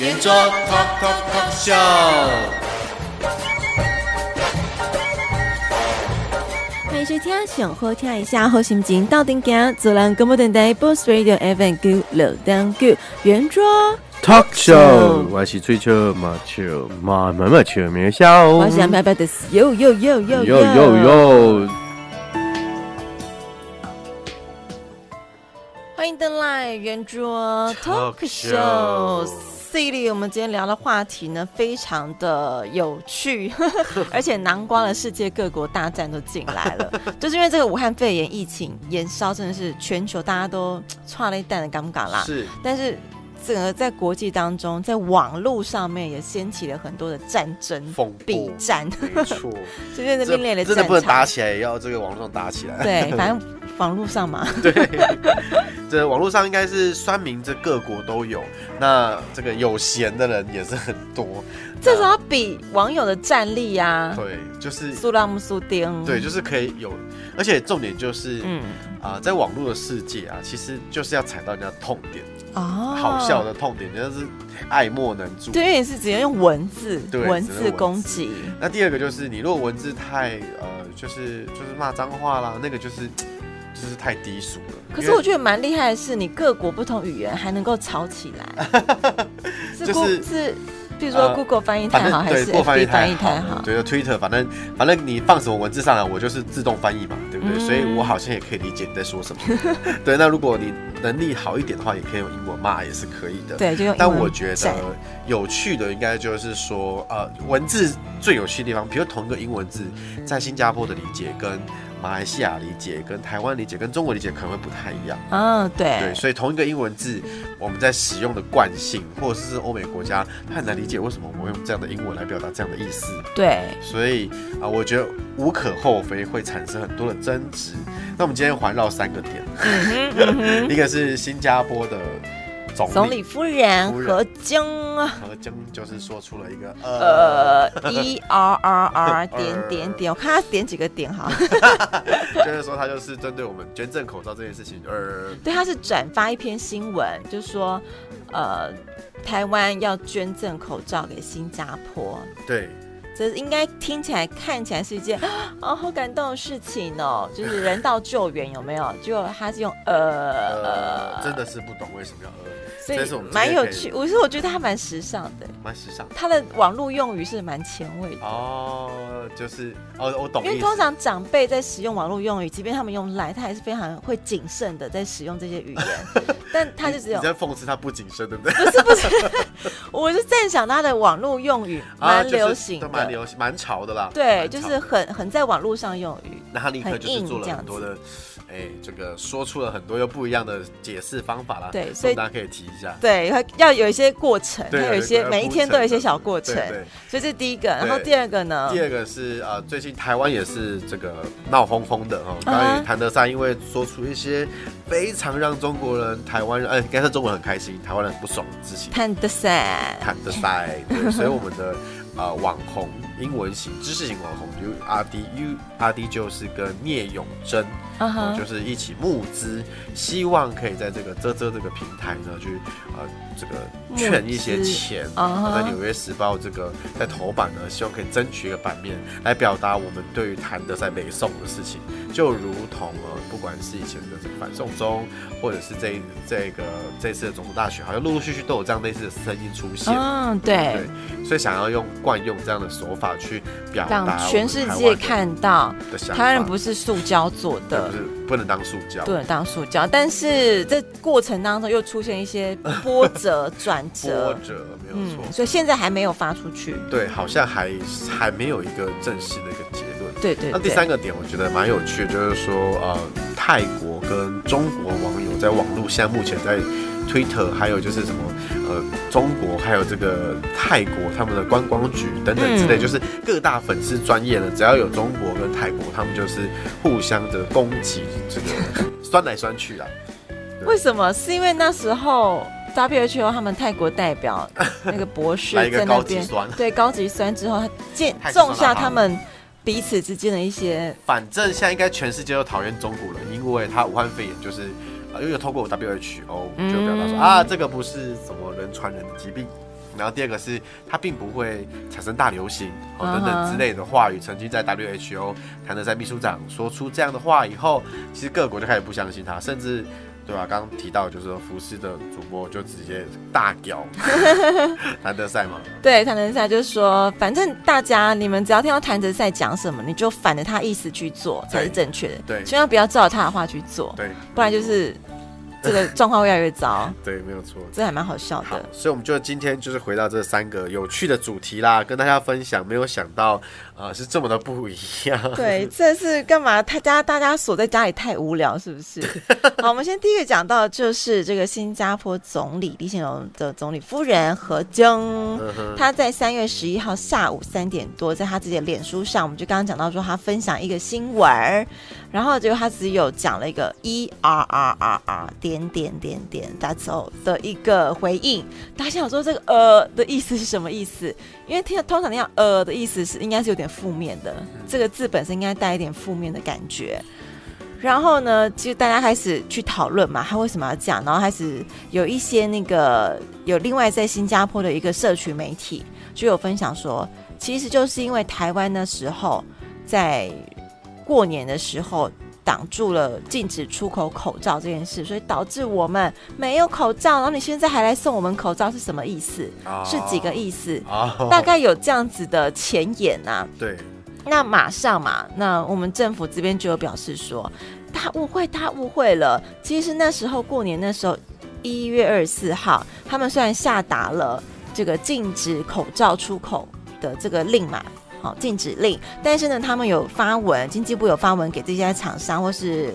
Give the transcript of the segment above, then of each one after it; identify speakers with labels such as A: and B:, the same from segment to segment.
A: 圆桌 Talk Talk Talk Show，
B: 欢迎收听，想好听一下好心情到顶行，自然广播电台 b o s Radio FM Go 乐当 Go 圆桌
C: Talk Show，我是吹球马球马马马球没笑，
B: 我是安排的哟哟哟哟
C: 哟哟哟，
B: 欢迎登来圆桌 Talk Show。C 里，我们今天聊的话题呢，非常的有趣，而且囊括了世界各国大战都进来了，就是因为这个武汉肺炎疫情延烧，真的是全球大家都剉咧等的尴尬啦。
C: 是，
B: 但是整个在国际当中，在网络上面也掀起了很多的战争、笔战，
C: 没错，
B: 就变成另类的战
C: 真的不能打起来，也要这个网络上打起来。
B: 对，反正网络上嘛。
C: 对。这网络上应该是酸民，这各国都有。那这个有闲的人也是很多。
B: 这时候比网友的战力啊，
C: 对，就是
B: 苏拉姆苏丁，
C: 对，就是可以有。而且重点就是，嗯啊、呃，在网络的世界啊，其实就是要踩到人家痛点
B: 哦，
C: 好笑的痛点，就是爱莫能助。
B: 对，是直接用文字，对，文字攻击。
C: 那第二个就是，你如果文字太呃，就是就是骂脏话啦，那个就是。就是太低俗了。
B: 可是我觉得蛮厉害的是，你各国不同语言还能够吵起来。就是是，比如说 Google 翻译太好，还是翻译太好？
C: 对，Twitter，反正反正你放什么文字上来，我就是自动翻译嘛，对不对？所以我好像也可以理解你在说什么。对，那如果你能力好一点的话，也可以用英文骂，也是可以的。
B: 对，就用。
C: 但我觉得有趣的应该就是说，呃，文字最有趣的地方，比如同一个英文字，在新加坡的理解跟。马来西亚理解跟台湾理解跟中国理解可能会不太一样。
B: 嗯、哦，对
C: 对，所以同一个英文字，我们在使用的惯性，或者是欧美国家，他很难理解为什么我们用这样的英文来表达这样的意思。
B: 对，
C: 所以啊、呃，我觉得无可厚非会产生很多的争执。那我们今天环绕三个点，嗯嗯、一个是新加坡的。
B: 总理。夫人何晶，
C: 何晶就是说出了一个
B: 呃，E R R R 点点点，我看他点几个点哈，
C: 就是说他就是针对我们捐赠口罩这件事情，呃，
B: 对，他是转发一篇新闻，就是说呃，台湾要捐赠口罩给新加坡，
C: 对。
B: 这应该听起来、看起来是一件啊 好感动的事情哦，就是人道救援有没有？就他是用呃呃，
C: 真的是不懂为什么要呃。
B: 所以蛮有趣，我是我觉得他蛮时尚的，
C: 蛮时尚。
B: 他的网络用语是蛮前卫的
C: 哦，就是哦，我懂。
B: 因为通常长辈在使用网络用语，即便他们用来，他还是非常会谨慎的在使用这些语言。但他就只有
C: 你在讽刺他不谨慎，对不对？
B: 不是不是，我是赞赏他的网络用语 蛮流行的，蛮
C: 流行，蛮潮的啦。
B: 对，就是很很在网络上用语，
C: 那他立刻就是做了很多的。哎，这个说出了很多又不一样的解释方法啦。
B: 对，所以
C: 大家可以提一下。
B: 对，要有一些过程，要有一些每一天都有一些小过程。对，所以这是第一个。然后第二个呢？
C: 第二个是啊，最近台湾也是这个闹哄哄的哈。关于谭德塞，因为说出一些非常让中国人、台湾人，哎，应该是中国人很开心，台湾人不爽的事情。
B: 谭德塞，
C: 谭德塞，对，所以我们的。呃，网红。英文型知识型网红比如阿 D U R D 就是跟聂永真，uh huh. 呃，就是一起募资，希望可以在这个啧啧这个平台呢，去呃这个劝一些钱，uh. 在纽约时报这个在头版呢，希望可以争取一个版面来表达我们对于谭德在北宋的事情，就如同呃，不管是以前的这个反送中，或者是这这个这次的总统大选，好像陆陆续续都有这样类似的声音出现，嗯、uh，huh. 对，对，所以想要用。惯用这样的手法去表达，
B: 让全世界看到台湾不是塑胶做的，
C: 不是不能当塑胶，
B: 不能当塑胶。但是这过程当中又出现一些 波折转折，
C: 波折没有错、
B: 嗯，所以现在还没有发出去。
C: 对，好像还还没有一个正式的一个结论。
B: 对，对对。
C: 那第三个点我觉得蛮有趣的，就是说呃，泰国跟中国网友。在网络，现在目前在 Twitter，还有就是什么呃中国，还有这个泰国他们的观光局等等之类，嗯、就是各大粉丝专业呢，只要有中国跟泰国，他们就是互相的攻击，这个 酸来酸去啊。
B: 为什么？是因为那时候 WHO 他们泰国代表那个博士 在那边，对高级酸之后，他 见种下他们彼此之间的一些。
C: 反正现在应该全世界都讨厌中国人，因为他武汉肺炎就是啊，又有透过 WHO 就表达说、嗯、啊，这个不是什么人传人的疾病。然后第二个是它并不会产生大流行哦等等之类的话语，曾经在 WHO 谈的在秘书长说出这样的话以后，其实各国就开始不相信他，甚至。对吧、啊？刚刚提到就是说福斯的主播就直接大屌 谭德赛嘛。
B: 对，谭德赛就是说，反正大家你们只要听到谭德赛讲什么，你就反着他意思去做才是正确的。
C: 对，
B: 千万不要照他的话去做。
C: 对，
B: 不然就是。这个状况会越来越糟，
C: 对，没有错，
B: 这还蛮好笑的。
C: 所以，我们就今天就是回到这三个有趣的主题啦，跟大家分享。没有想到，呃，是这么的不一样。
B: 对，这是干嘛？他家大家锁在家里太无聊，是不是？好，我们先第一个讲到就是这个新加坡总理李显龙的总理夫人何炅，他在三月十一号下午三点多，在他自己的脸书上，我们就刚刚讲到说，他分享一个新闻。然后结果他只有讲了一个 E R R R R 点点点点 That's all 的一个回应。大家想说这个呃的意思是什么意思？因为听通常那样呃的意思是应该是有点负面的，这个字本身应该带一点负面的感觉。然后呢，其实大家开始去讨论嘛，他为什么要讲？然后开始有一些那个有另外在新加坡的一个社群媒体就有分享说，其实就是因为台湾那时候在。过年的时候挡住了禁止出口口罩这件事，所以导致我们没有口罩。然后你现在还来送我们口罩是什么意思？Oh. 是几个意思？Oh. 大概有这样子的前言呐、啊。
C: 对，
B: 那马上嘛，那我们政府这边就有表示说，他误会，他误会了。其实那时候过年那时候一月二十四号，他们虽然下达了这个禁止口罩出口的这个令嘛。好，禁止令，但是呢，他们有发文，经济部有发文给这些厂商或是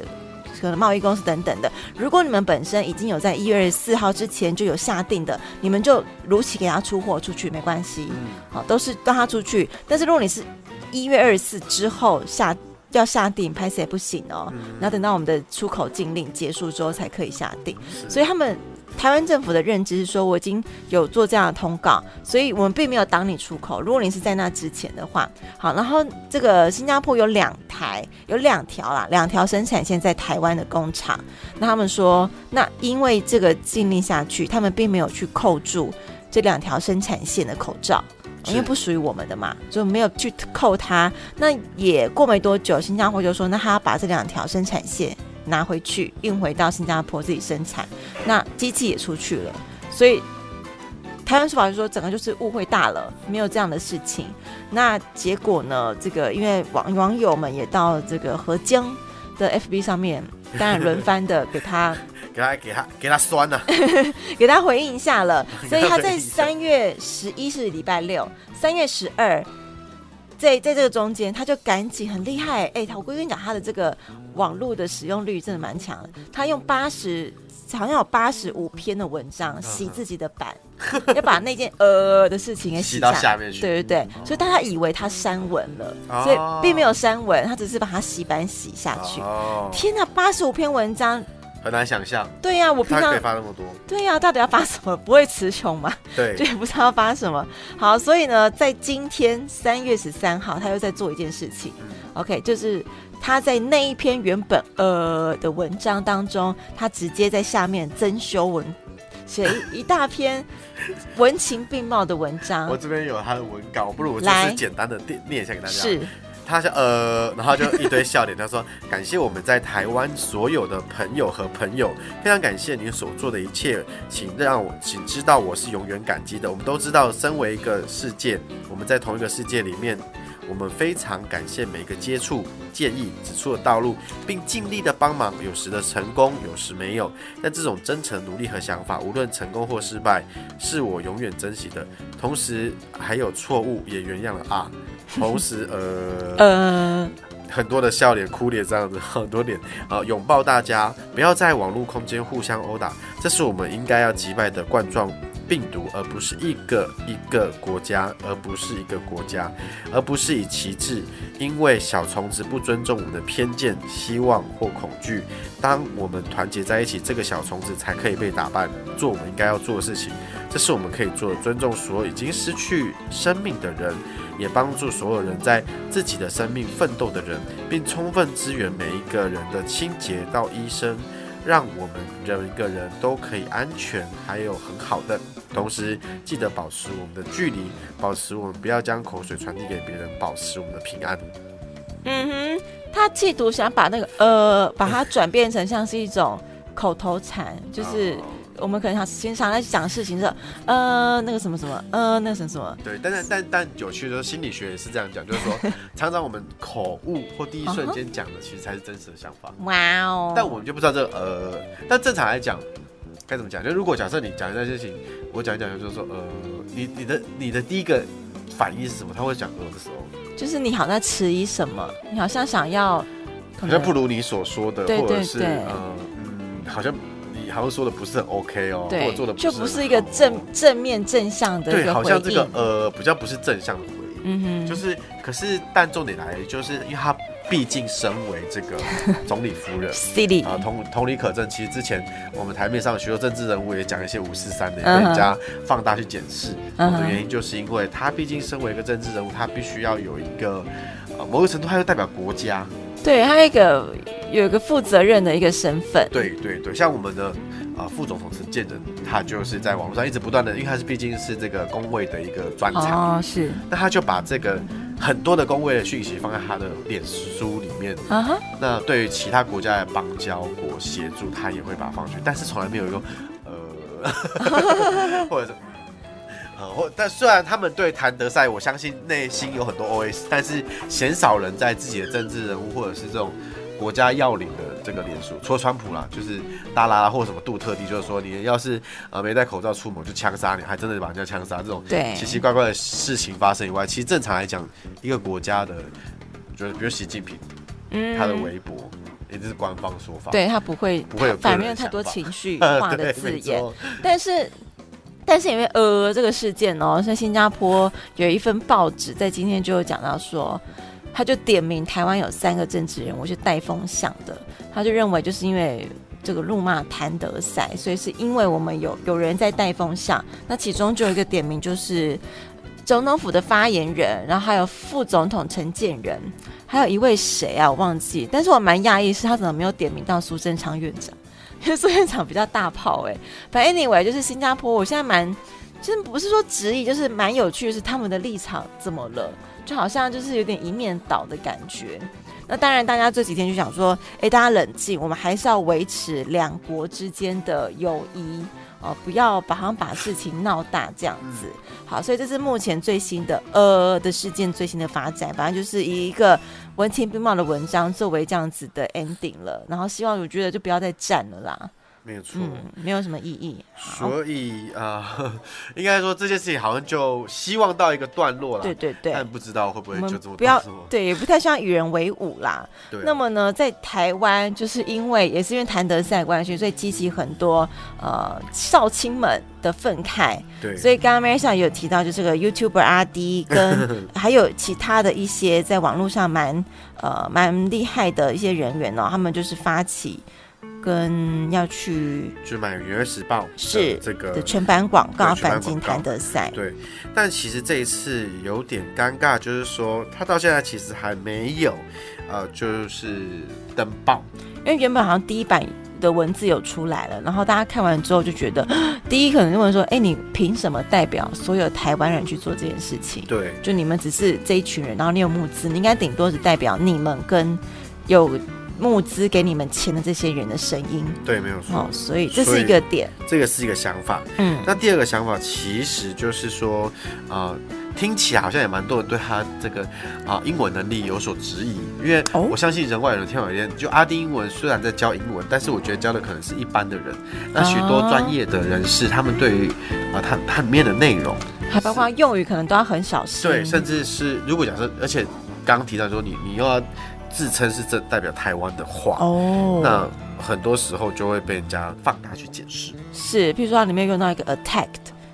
B: 可能贸易公司等等的。如果你们本身已经有在一月二十四号之前就有下定的，你们就如期给他出货出去，没关系。好，都是让他出去。但是如果你是一月二十四之后下要下定，拍摄也不行哦。然后等到我们的出口禁令结束之后才可以下定。所以他们。台湾政府的认知是说，我已经有做这样的通告，所以我们并没有挡你出口。如果你是在那之前的话，好，然后这个新加坡有两台，有两条啦，两条生产线在台湾的工厂。那他们说，那因为这个禁令下去，他们并没有去扣住这两条生产线的口罩，因为不属于我们的嘛，就没有去扣它。那也过没多久，新加坡就说，那他要把这两条生产线。拿回去运回到新加坡自己生产，那机器也出去了，所以台湾说法就说整个就是误会大了，没有这样的事情。那结果呢？这个因为网网友们也到这个何江的 FB 上面，当然轮番的给他
C: 给他给他给他酸了，
B: 给他回应一下了。所以他在三月十一是礼拜六，三月十二。在在这个中间，他就赶紧很厉害，哎、欸，我跟你讲，他的这个网络的使用率真的蛮强的。他用八十，好像有八十五篇的文章洗自己的版，要把那件呃的事情给洗，
C: 洗到下面去。
B: 对对对，所以大家以为他删文了，所以并没有删文，他只是把它洗版洗下去。天哪，八十五篇文章。
C: 很难想象，
B: 对呀、啊，我平常
C: 可以发那么多，
B: 对呀、啊，到底要发什么？不会词穷吗？
C: 对，
B: 就也不知道要发什么。好，所以呢，在今天三月十三号，他又在做一件事情。嗯、OK，就是他在那一篇原本呃的文章当中，他直接在下面增修文，写一一大篇 文情并茂的文章。
C: 我这边有他的文稿，不如我就是简单的念念一下给大家。
B: 是。
C: 他说呃，然后就一堆笑脸。他说：“感谢我们在台湾所有的朋友和朋友，非常感谢您所做的一切，请让我请知道我是永远感激的。我们都知道，身为一个世界，我们在同一个世界里面，我们非常感谢每个接触、建议、指出的道路，并尽力的帮忙。有时的成功，有时没有，但这种真诚努力和想法，无论成功或失败，是我永远珍惜的。同时，还有错误也原谅了啊。”同时，呃，呃，很多的笑脸、哭脸这样子，很多脸啊，拥抱大家，不要在网络空间互相殴打，这是我们应该要击败的冠状病毒，而不是一个一个国家，而不是一个国家，而不是以旗帜，因为小虫子不尊重我们的偏见、希望或恐惧。当我们团结在一起，这个小虫子才可以被打败，做我们应该要做的事情。这是我们可以做的，尊重所有已经失去生命的人，也帮助所有人在自己的生命奋斗的人，并充分支援每一个人的清洁到医生。让我们每一个人都可以安全，还有很好的。同时，记得保持我们的距离，保持我们不要将口水传递给别人，保持我们的平安。
B: 嗯哼，他企图想把那个呃，把它转变成像是一种口头禅，就是。我们可能想经常在讲事情是，呃，那个什么什么，呃，那个什么什么。
C: 对，但是但但有趣的是，心理学也是这样讲，就是说，常常我们口误或第一瞬间讲的，其实才是真实的想法。哇哦！但我们就不知道这个呃，但正常来讲，该怎么讲？就如果假设你讲一件事情，我讲一讲，就是说，呃，你你的你的第一个反应是什么？他会讲呃的时候，
B: 就是你好像在迟疑什么，你好像想要，
C: 好像不如你所说的，或者是呃嗯，好像。好像说的不是很 OK 哦，
B: 对，
C: 或者做的
B: 就不是一个正正面正向的。
C: 对，好像这个呃比较不是正向的回应。
B: 嗯哼，
C: 就是可是但重点来，就是因为他毕竟身为这个 总理夫人，City 啊，同同理可证。其实之前我们台面上许多政治人物也讲一些五四三的，被人家放大去检视。的原因就是因为他毕竟身为一个政治人物，他必须要有一个呃某个程度，他又代表国家。
B: 对，他一个有一个负责任的一个身份。
C: 对对对，像我们的啊、呃、副总统陈建仁，他就是在网络上一直不断的，因为他是毕竟是这个工位的一个专长。
B: 哦，是。
C: 那他就把这个很多的工位的讯息放在他的脸书里面。啊哈。那对于其他国家的邦交国协助，他也会把它放去，但是从来没有用呃，或者是。或但虽然他们对谭德赛，我相信内心有很多 OS，但是鲜少人在自己的政治人物或者是这种国家要领的这个脸书，除了川普啦，就是大拉拉或者什么杜特地，就是说你要是呃没戴口罩出门就枪杀你，还真的把人家枪杀这种奇奇怪怪的事情发生以外，其实正常来讲，一个国家的，就是比如习近平，嗯，他的微博也就是官方说法，
B: 对他不会不会有反面太多情绪 化的字眼，但是。但是因为呃这个事件哦，像新加坡有一份报纸在今天就有讲到说，他就点名台湾有三个政治人物是带风向。的，他就认为就是因为这个路骂谭德赛，所以是因为我们有有人在带风向，那其中就有一个点名就是总统府的发言人，然后还有副总统陈建仁，还有一位谁啊？我忘记，但是我蛮讶异是他怎么没有点名到苏贞昌院长。因为苏院长比较大炮哎，反正 anyway 就是新加坡，我现在蛮，其实不是说质疑，就是蛮有趣的是他们的立场怎么了，就好像就是有点一面倒的感觉。那当然，大家这几天就想说，哎，大家冷静，我们还是要维持两国之间的友谊。哦，不要把好像把事情闹大这样子。好，所以这是目前最新的呃的事件最新的发展，反正就是以一个文情并茂的文章作为这样子的 ending 了。然后希望我觉得就不要再战了啦。
C: 没有错、
B: 嗯，没有什么意义。
C: 所以啊、呃，应该说这件事情好像就希望到一个段落了。
B: 对对对，
C: 但不知道会不会就这么
B: 不要对，也不太希望与人为伍啦。那么呢，在台湾就是因为也是因为谭德赛关系，所以激起很多呃少青们的愤慨。对。所以刚刚 Marissa 有提到，就这个 YouTuber 阿滴跟 还有其他的一些在网络上蛮呃蛮厉害的一些人员哦，他们就是发起。跟要去
C: 就买《纽约时报》
B: 是
C: 这个
B: 的全版广告反金谭德赛，
C: 对。但其实这一次有点尴尬，就是说他到现在其实还没有呃，就是登报，
B: 因为原本好像第一版的文字有出来了，然后大家看完之后就觉得，第一可能就问说，哎，你凭什么代表所有台湾人去做这件事情？
C: 对，
B: 就你们只是这一群人，然后你有募资，你应该顶多只代表你们跟有。募资给你们钱的这些人的声音，
C: 对，没有错。
B: 哦，所以这是一个点，
C: 这个是一个想法。嗯，那第二个想法其实就是说，啊、呃，听起来好像也蛮多人对他这个啊、呃、英文能力有所质疑，因为我相信人外人天外天，就阿丁英文虽然在教英文，但是我觉得教的可能是一般的人。那许多专业的人士，他们对于啊他他里面的内容，
B: 还包括用语，可能都要很小心。
C: 对，甚至是如果假设，而且刚刚提到说你你又要。自称是这代表台湾的话，
B: 哦，
C: 那很多时候就会被人家放大去解释。
B: 是，譬如说它里面用到一个 attacked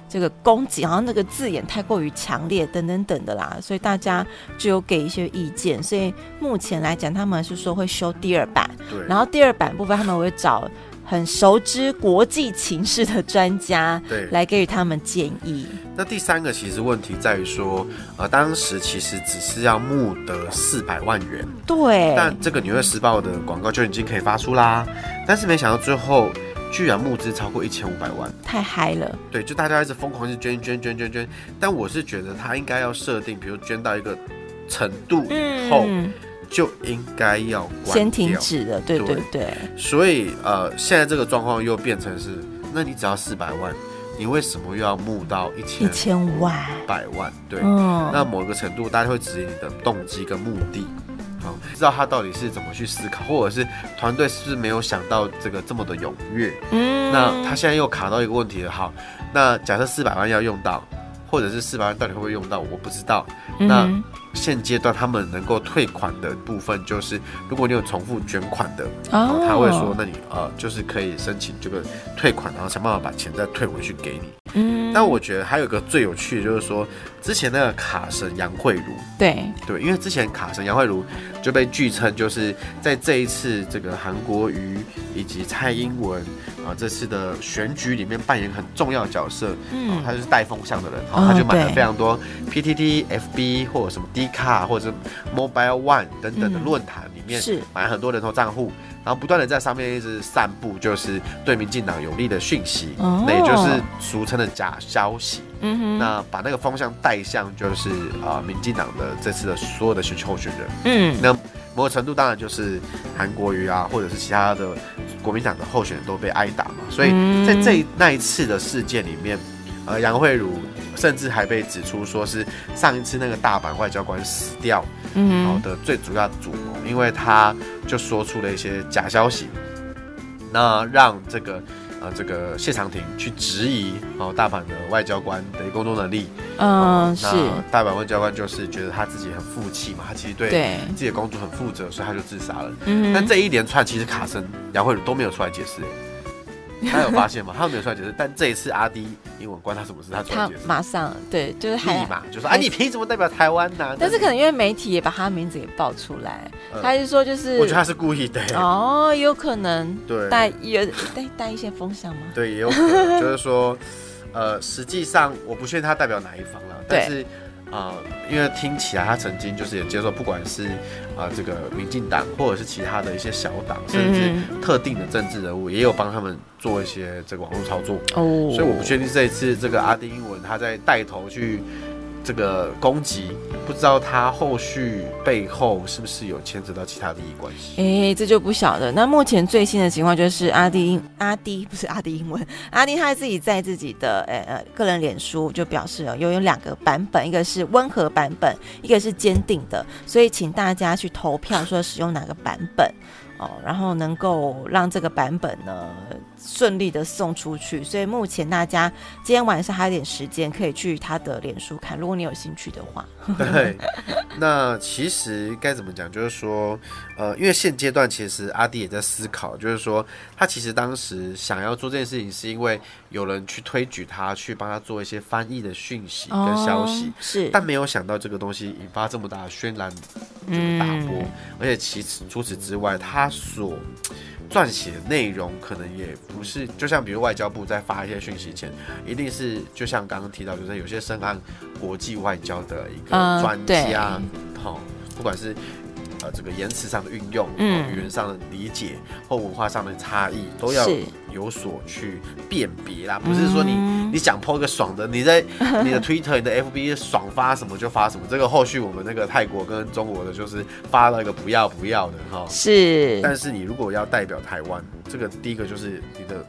B: 这个攻击，好像那个字眼太过于强烈，等等等的啦，所以大家就有给一些意见。所以目前来讲，他们是说会修第二版，
C: 对，
B: 然后第二版部分他们会找。很熟知国际情势的专家，
C: 对，
B: 来给予他们建议。
C: 那第三个其实问题在于说，呃，当时其实只是要募得四百万元，
B: 对。
C: 但这个《纽约时报》的广告就已经可以发出啦，但是没想到最后居然募资超过一千五百万，
B: 太嗨了。
C: 对，就大家一直疯狂去捐捐捐捐捐，但我是觉得他应该要设定，比如捐到一个程度以后。嗯就应该要
B: 先停止的，对对对。
C: 所以呃，现在这个状况又变成是，那你只要四百万，你为什么又要募到一千一
B: 千万
C: 百万？对，嗯，那某个程度大家会质疑你的动机跟目的，好，知道他到底是怎么去思考，或者是团队是不是没有想到这个这么的踊跃？嗯，那他现在又卡到一个问题了，好，那假设四百万要用到。或者是四百万到底会不会用到？我不知道。嗯、那现阶段他们能够退款的部分，就是如果你有重复捐款的，哦，他会说，那你呃就是可以申请这个退款，然后想办法把钱再退回去给你。嗯。但我觉得还有一个最有趣的，就是说之前那个卡神杨慧如，
B: 对
C: 对，因为之前卡神杨慧如就被据称就是在这一次这个韩国瑜以及蔡英文。啊，这次的选举里面扮演很重要的角色，嗯，他就是带风向的人，好、哦，他就买了非常多 PTT、FB 或者什么 D 卡或者是 Mobile One 等等的论坛里面，是。买很多人头账户，然后不断的在上面一直散布就是对民进党有利的讯息，哦、那也就是俗称的假消息，嗯哼，那把那个风向带向就是啊民进党的这次的所有的选举候选人，嗯，那某个程度当然就是韩国瑜啊，或者是其他的。国民党的候选人都被挨打嘛，所以在这一那一次的事件里面，呃，杨慧如甚至还被指出说是上一次那个大阪外交官死掉，嗯，好的最主要的主谋，因为他就说出了一些假消息，那让这个。呃，这个谢长廷去质疑哦，大阪的外交官的工作能力，嗯，是大阪外交官就是觉得他自己很负气嘛，他其实对自己的工作很负责，所以他就自杀了。嗯，但这一连串其实卡森、杨慧茹都没有出来解释。他有发现吗？他没有出来解释，但这一次阿 D 英文关他什么事？他出来解释，
B: 马上对，就是立
C: 马就说：“啊，你凭什么代表台湾呢？”
B: 但是可能因为媒体也把他名字给爆出来，他就说就是，
C: 我觉得他是故意的
B: 哦，有可能
C: 对
B: 带有带带一些风向吗？
C: 对，也有可能，就是说，呃，实际上我不确定他代表哪一方了，但是。啊、呃，因为听起来他曾经就是也接受，不管是啊、呃、这个民进党，或者是其他的一些小党，甚至特定的政治人物，也有帮他们做一些这个网络操作。哦，所以我不确定这一次这个阿丁英文他在带头去。这个攻击，不知道他后续背后是不是有牵扯到其他利益关系？
B: 哎、这就不晓得。那目前最新的情况就是阿迪英阿迪不是阿迪英文，阿迪他自己在自己的呃呃个人脸书就表示了，有有两个版本，一个是温和版本，一个是坚定的，所以请大家去投票，说使用哪个版本。哦，然后能够让这个版本呢顺利的送出去，所以目前大家今天晚上还有点时间可以去他的脸书看，如果你有兴趣的话。
C: 对，那其实该怎么讲？就是说，呃，因为现阶段其实阿弟也在思考，就是说他其实当时想要做这件事情，是因为有人去推举他去帮他做一些翻译的讯息跟消息，哦、是，但没有想到这个东西引发这么大的轩然这个大波，嗯、而且其实除此之外，他。所撰写内容可能也不是，就像比如外交部在发一些讯息前，一定是就像刚刚提到，就是有些深谙国际外交的一个专家，好、呃，不管是。呃，这个言辞上的运用，嗯，语言上的理解或文化上的差异，都要有所去辨别啦。不是说你你想 po 个爽的，你在 你的 Twitter、你的 FB 爽发什么就发什么。这个后续我们那个泰国跟中国的，就是发了一个不要不要的哈。
B: 是，
C: 但是你如果要代表台湾，这个第一个就是你的。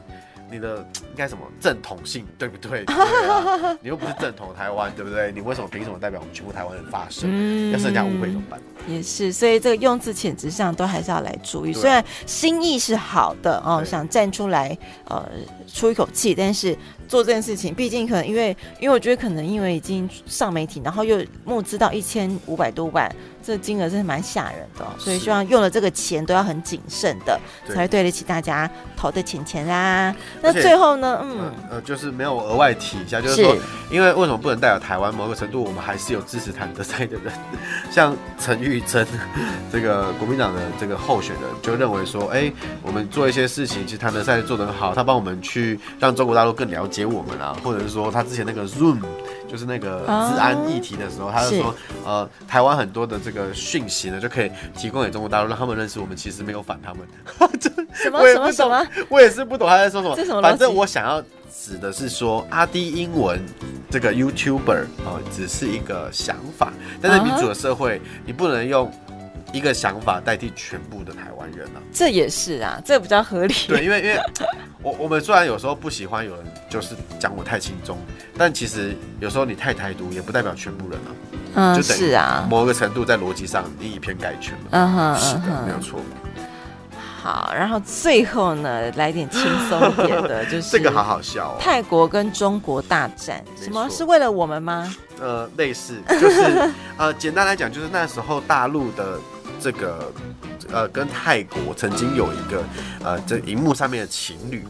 C: 你的应该什么正统性对不对？对啊、你又不是正统台湾，对不对？你为什么凭什么代表我们全部台湾人发声？嗯、要是人家误会怎么办？
B: 也是，所以这个用字遣词上都还是要来注意。虽然心意是好的哦，想站出来呃出一口气，但是做这件事情，毕竟可能因为因为我觉得可能因为已经上媒体，然后又募资到一千五百多万，这金额真的蛮吓人的，哦，所以希望用了这个钱都要很谨慎的，才对得起大家投的钱钱啦。那最后呢，嗯，
C: 呃，就是没有额外提一下，就是说，因为为什么不能代表台湾？某个程度，我们还是有支持谭德赛的人，像陈玉珍这个国民党的这个候选人，就认为说，哎，我们做一些事情，其实谭德赛做得很好，他帮我们去让中国大陆更了解我们啊，或者是说他之前那个 Zoom。就是那个治安议题的时候，他就说，呃，台湾很多的这个讯息呢，就可以提供给中国大陆，让他们认识我们其实没有反他们。
B: 什么什么什么？
C: 我也是不懂他在说什么。这什么？反正我想要指的是说，阿迪英文这个 YouTuber 啊，只是一个想法，但是民主的社会，你不能用。一个想法代替全部的台湾人啊，
B: 这也是啊，这比较合理。
C: 对，因为因为我我们虽然有时候不喜欢有人就是讲我太轻松，但其实有时候你太台独也不代表全部人啊。
B: 嗯，就是啊，
C: 某个程度在逻辑上你以偏概全了。
B: 嗯哼，
C: 是的，没有错。
B: 好，然后最后呢，来点轻松一点的，就是
C: 这个好好笑哦。
B: 泰国跟中国大战，什么是为了我们吗？
C: 呃，类似，就是呃，简单来讲，就是那时候大陆的。这个呃，跟泰国曾经有一个呃，这荧幕上面的情侣，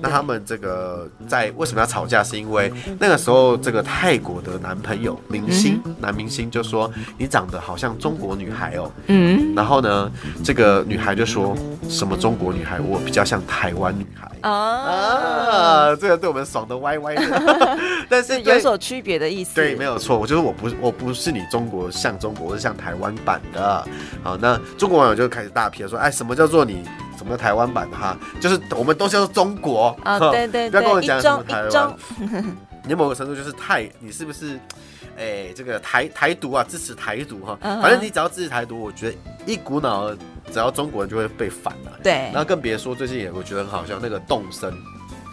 C: 那他们这个在为什么要吵架？是因为那个时候这个泰国的男朋友明星男明星就说，你长得好像中国女孩哦，嗯，然后呢，这个女孩就说什么中国女孩，我比较像台湾女孩。啊，这个对我们爽的歪歪的，但是
B: 有所区别的意思，
C: 对，没有错，我就是我不我不是你中国像中国，我是像台湾版的。好，那中国网友就开始大批的说，哎，什么叫做你，什么叫台湾版的哈？就是我们都叫做中国
B: 啊，对对对，不要
C: 跟我讲什么台湾。你某个程度就是太，你是不是？哎，这个台台独啊，支持台独哈。反正你只要支持台独，我觉得一股脑，只要中国人就会被反了。
B: 对，
C: 然后更别说最近也我觉得很好笑，那个动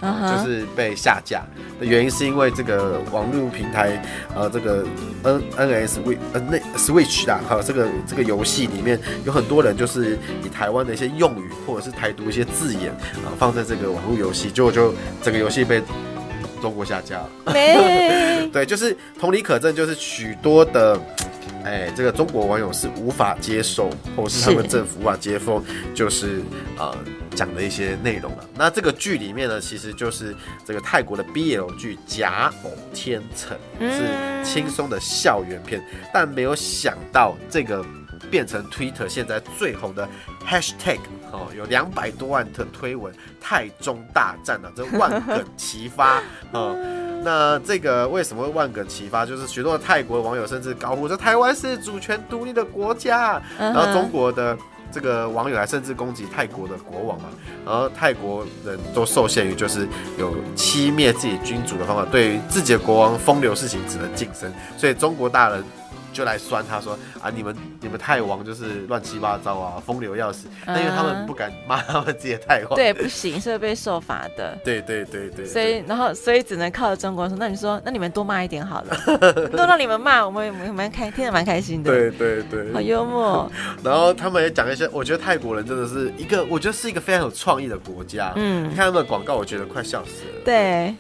C: 森。就是被下架的原因，是因为这个网络平台，呃，这个 N N S W 呃那 Switch 啦哈，这个这个游戏里面有很多人就是以台湾的一些用语或者是台独一些字眼啊，放在这个网络游戏，结果就整个游戏被中国下架了。对，就是同理可证，就是许多的。哎，这个中国网友是无法接受，或是他们政府无法接受，就是呃讲的一些内容了。那这个剧里面呢，其实就是这个泰国的 BL 剧《假偶天成》，是轻松的校园片，但没有想到这个变成 Twitter 现在最红的 Hashtag 哦，有两百多万的推文，泰中大战啊，这万梗齐发 哦。那这个为什么会万梗齐发？就是许多的泰国的网友甚至高呼说台湾是主权独立的国家，然后中国的这个网友还甚至攻击泰国的国王嘛，而泰国人都受限于就是有欺灭自己君主的方法，对于自己的国王风流事情只能晋升，所以中国大人。就来酸他说啊，你们你们泰王就是乱七八糟啊，风流要死。那、嗯、因为他们不敢骂他们自己的泰王，
B: 对，不行，是会被受罚的。
C: 对对对对，
B: 所以然后所以只能靠着中国说，那你说那你们多骂一点好了，多让你们骂，我们我们蛮开，听得蛮开心的。
C: 对对对，
B: 好幽默。
C: 然后他们也讲一些，我觉得泰国人真的是一个，我觉得是一个非常有创意的国家。嗯，你看他们的广告，我觉得快笑死了。
B: 对。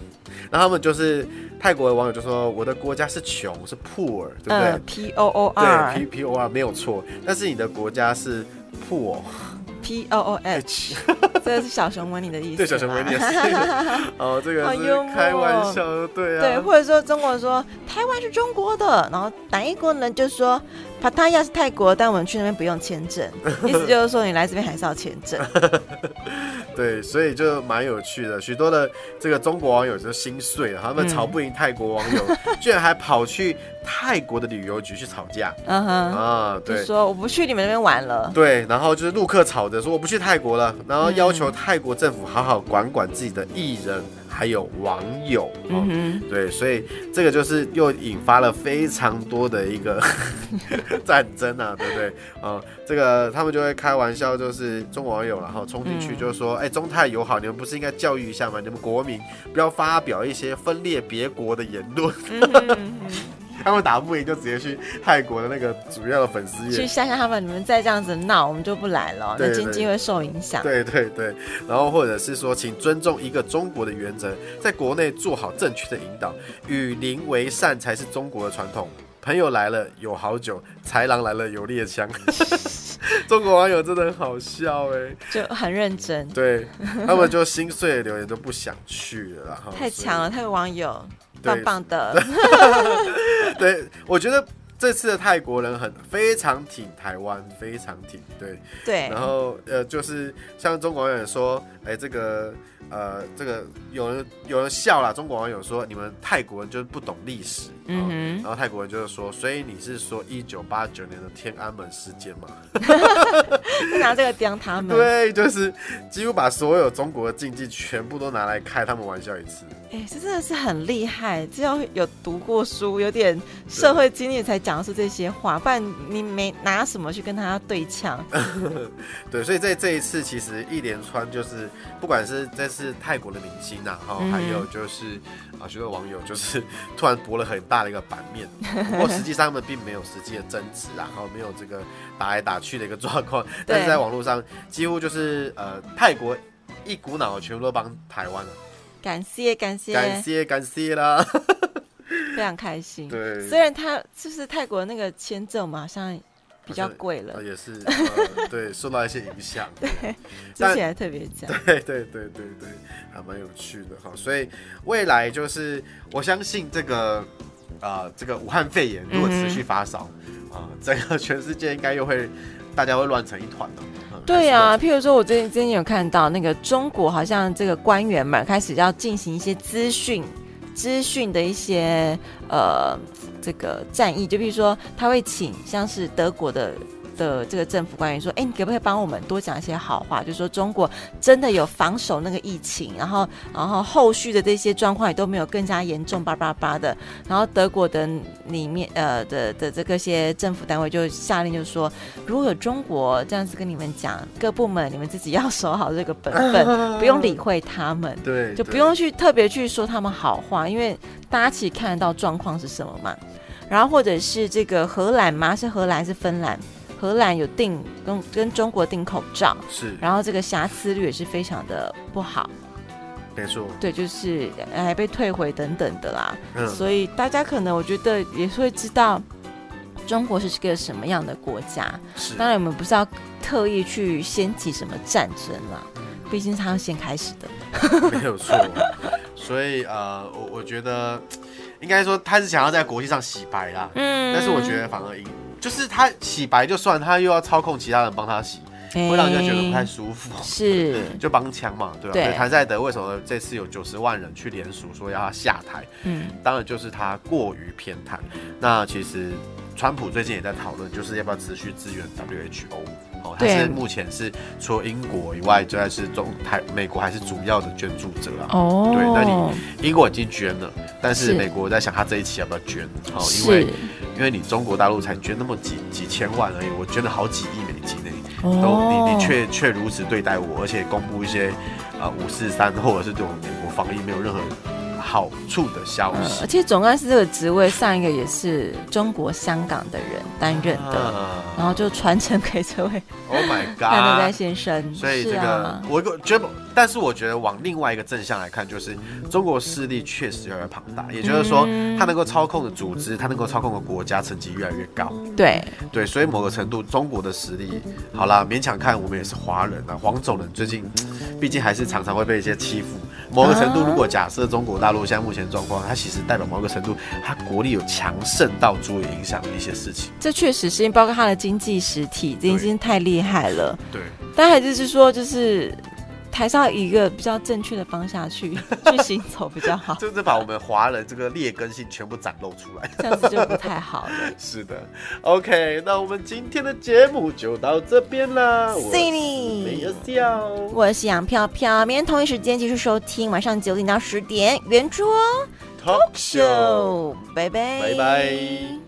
C: 然后他们就是泰国的网友就说：“我的国家是穷，是 poor，对不对、呃、
B: ？P O O R，
C: 对，P P O R 没有错。但是你的国家是 poor，P
B: O O H，这是小熊维尼的意思。
C: 对，小熊维尼的意思。哦，这个是开玩笑，对啊。
B: 对，或者说中国人说台湾是中国的，然后哪国人就说。”帕塔亚是泰国，但我们去那边不用签证，意思就是说你来这边还是要签证。
C: 对，所以就蛮有趣的。许多的这个中国网友就心碎了，他们吵不赢泰国网友，嗯、居然还跑去泰国的旅游局去吵架。嗯哼啊，对，
B: 说我不去你们那边玩了。
C: 对，然后就是陆客吵着说我不去泰国了，然后要求泰国政府好好管管自己的艺人。还有网友，嗯哼，对，所以这个就是又引发了非常多的一个 战争啊，对不对？这个他们就会开玩笑，就是中国网友然后冲进去就说：“哎、嗯，中泰友好，你们不是应该教育一下吗？你们国民不要发表一些分裂别国的言论。嗯”他们打不赢，就直接去泰国的那个主要的粉丝页
B: 去吓吓他们。你们再这样子闹，我们就不来了，那经济会受影响。
C: 对对对，然后或者是说，请尊重一个中国的原则，在国内做好正确的引导，与邻为善才是中国的传统。朋友来了有好酒，豺狼来了有猎枪。中国网友真的很好笑哎、欸，
B: 就很认真。
C: 对，他们就心碎的留言都不想去了，
B: 太强了，泰国网友棒棒的。
C: 对，我觉得。这次的泰国人很非常挺台湾，非常挺，对
B: 对。
C: 然后呃，就是像中国网友说，哎，这个。呃，这个有人有人笑了，中国网友说你们泰国人就是不懂历史，嗯哼，然后泰国人就是说，所以你是说一九八九年的天安门事件吗？
B: 拿这个刁他们，
C: 对，就是几乎把所有中国的禁忌全部都拿来开他们玩笑一次。
B: 哎，这真的是很厉害，只要有读过书、有点社会经历才讲出这些话，不然你没拿什么去跟他对呛。
C: 对，所以在这一次，其实一连串就是不管是这次。是泰国的明星呐、啊，然后还有就是啊，许多网友就是突然博了很大的一个版面，不过实际上他们并没有实际的争执，然后没有这个打来打去的一个状况，但是在网络上几乎就是呃，泰国一股脑全部都帮台湾了，
B: 感谢感谢。
C: 感谢感谢啦，
B: 非常开心。
C: 对，
B: 虽然他就是泰国那个签证嘛，好像。比较贵了，
C: 也是、呃、对，受到一些影响。
B: 对，之前还特别讲。
C: 对对对对对，还蛮有趣的哈。所以未来就是，我相信这个啊、呃，这个武汉肺炎如果持续发烧啊，整个全世界应该又会大家会乱成一团了。
B: 对啊，譬如说，我最近最近有看到那个中国好像这个官员们开始要进行一些资讯资讯的一些呃。这个战役，就比如说，他会请像是德国的的这个政府官员说：“哎，你可不可以帮我们多讲一些好话？就是说中国真的有防守那个疫情，然后然后后续的这些状况也都没有更加严重，叭叭叭的。然后德国的里面呃的的这个些政府单位就下令，就说如果有中国这样子跟你们讲，各部门你们自己要守好这个本分，不用理会他们，
C: 对，
B: 就不用去特别去说他们好话，因为大家其实看得到状况是什么嘛。”然后或者是这个荷兰吗？是荷兰还是芬兰？荷兰有订跟跟中国订口罩，
C: 是。
B: 然后这个瑕疵率也是非常的不好，
C: 没错。
B: 对，就是还被退回等等的啦。
C: 嗯。
B: 所以大家可能我觉得也会知道中国是个什么样的国家。
C: 是。
B: 当然我们不是要特意去掀起什么战争啦，毕竟是他先开始的。
C: 没有错。所以呃，我我觉得。应该说他是想要在国际上洗白啦，嗯，但是我觉得反而赢，就是他洗白就算，他又要操控其他人帮他洗，欸，会让人家觉得不太舒服，
B: 是，就
C: 帮腔嘛，对吧？对，谭赛德为什么这次有九十万人去联署说要他下台？嗯，当然就是他过于偏袒。那其实川普最近也在讨论，就是要不要持续支援 WHO。哦，他是目前是除了英国以外，就还是中台美国还是主要的捐助者啊。哦，对，那你英国已经捐了，但是美国在想他这一期要不要捐？哦，因为因为你中国大陆才捐那么几几千万而已，我捐了好几亿美金呢，哦、都你你却却如此对待我，而且公布一些啊五四三或者是对我们美国防疫没有任何。好处的消息，
B: 而且总干事这个职位，上一个也是中国香港的人担任的，啊、然后就传承给这位。
C: Oh my god，
B: 先生。
C: 所以这个，啊、我觉得，但是我觉得往另外一个正向来看，就是中国势力确实越来越庞大，也就是说，他能够操控的组织，他能够操控的国家层级越来越高。
B: 对
C: 对，所以某个程度，中国的实力，好啦，勉强看，我们也是华人啊，黄种人最近，毕竟还是常常会被一些欺负。某个程度，如果假设中国大陆现在目前状况，它其实代表某个程度，它国力有强盛到足以影响的一些事情。
B: 这确实是，包括它的经济实体，这已经太厉害了。
C: 对，
B: 但还是是说，就是。台上以一个比较正确的方向去 去行走比较好，
C: 就是把我们华人这个劣根性全部展露出来，
B: 这样子就不太好了。
C: 是的，OK，那我们今天的节目就到这边啦。
B: See
C: 没有笑，
B: 我是杨飘飘，明天同一时间继续收听，晚上九点到十点圆桌 Talk Show，拜拜，
C: 拜拜。